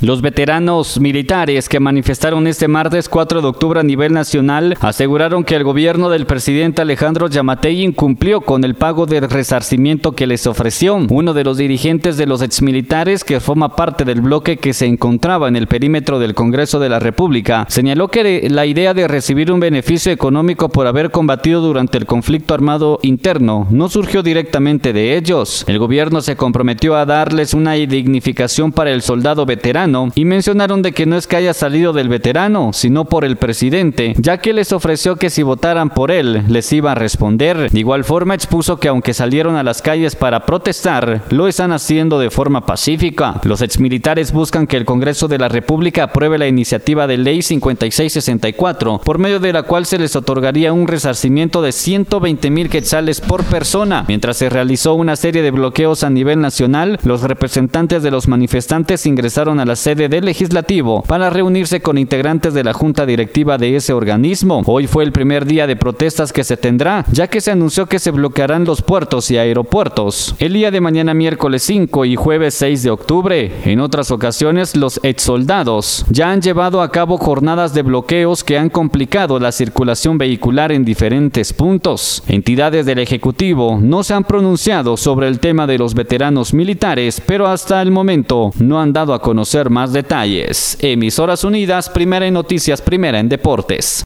Los veteranos militares que manifestaron este martes 4 de octubre a nivel nacional aseguraron que el gobierno del presidente Alejandro Yamatei incumplió con el pago del resarcimiento que les ofreció. Uno de los dirigentes de los exmilitares que forma parte del bloque que se encontraba en el perímetro del Congreso de la República señaló que la idea de recibir un beneficio económico por haber combatido durante el conflicto armado interno no surgió directamente de ellos. El gobierno se comprometió a darles una dignificación para el soldado veterano y mencionaron de que no es que haya salido del veterano, sino por el presidente, ya que les ofreció que si votaran por él, les iba a responder. De igual forma expuso que aunque salieron a las calles para protestar, lo están haciendo de forma pacífica. Los exmilitares buscan que el Congreso de la República apruebe la iniciativa de ley 5664, por medio de la cual se les otorgaría un resarcimiento de 120 mil quetzales por persona. Mientras se realizó una serie de bloqueos a nivel nacional, los representantes de los manifestantes ingresaron a la sede del legislativo para reunirse con integrantes de la junta directiva de ese organismo. Hoy fue el primer día de protestas que se tendrá, ya que se anunció que se bloquearán los puertos y aeropuertos el día de mañana miércoles 5 y jueves 6 de octubre. En otras ocasiones, los exsoldados ya han llevado a cabo jornadas de bloqueos que han complicado la circulación vehicular en diferentes puntos. Entidades del Ejecutivo no se han pronunciado sobre el tema de los veteranos militares, pero hasta el momento no han dado a más detalles. Emisoras Unidas, primera en noticias, primera en deportes.